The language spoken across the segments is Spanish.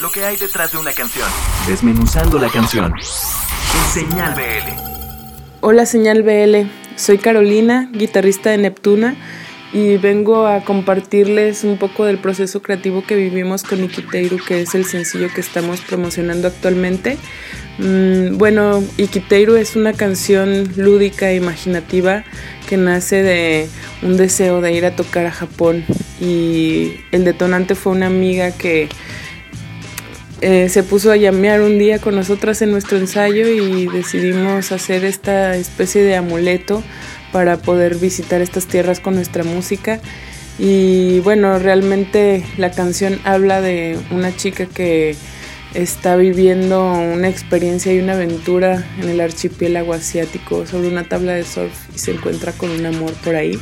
lo que hay detrás de una canción. Desmenuzando la canción. En Señal BL. Hola Señal BL, soy Carolina, guitarrista de Neptuna y vengo a compartirles un poco del proceso creativo que vivimos con Ikiteiru, que es el sencillo que estamos promocionando actualmente. Mm, bueno, Ikiteiru es una canción lúdica e imaginativa que nace de un deseo de ir a tocar a Japón y el detonante fue una amiga que eh, se puso a llamear un día con nosotras en nuestro ensayo y decidimos hacer esta especie de amuleto para poder visitar estas tierras con nuestra música. Y bueno, realmente la canción habla de una chica que está viviendo una experiencia y una aventura en el archipiélago asiático sobre una tabla de surf y se encuentra con un amor por ahí.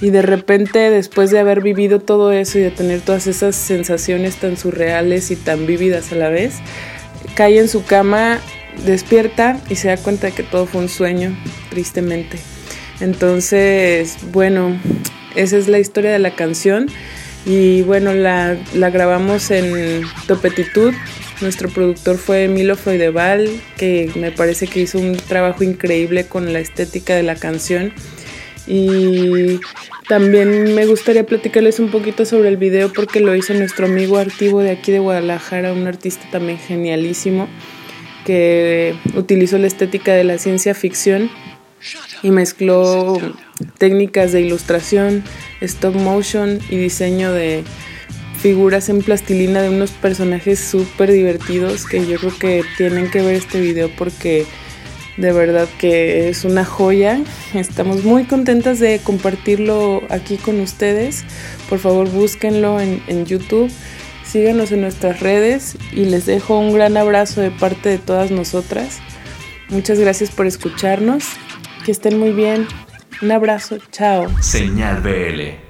Y de repente, después de haber vivido todo eso y de tener todas esas sensaciones tan surreales y tan vívidas a la vez, cae en su cama, despierta y se da cuenta de que todo fue un sueño, tristemente. Entonces, bueno, esa es la historia de la canción. Y bueno, la, la grabamos en Topetitud. Nuestro productor fue Milo Freudeval, que me parece que hizo un trabajo increíble con la estética de la canción. Y también me gustaría platicarles un poquito sobre el video porque lo hizo nuestro amigo Artivo de aquí de Guadalajara, un artista también genialísimo que utilizó la estética de la ciencia ficción y mezcló técnicas de ilustración, stop motion y diseño de figuras en plastilina de unos personajes súper divertidos que yo creo que tienen que ver este video porque de verdad que es una joya. Estamos muy contentas de compartirlo aquí con ustedes. Por favor búsquenlo en, en YouTube, síganos en nuestras redes y les dejo un gran abrazo de parte de todas nosotras. Muchas gracias por escucharnos que estén muy bien. Un abrazo. Chao. Señal BL.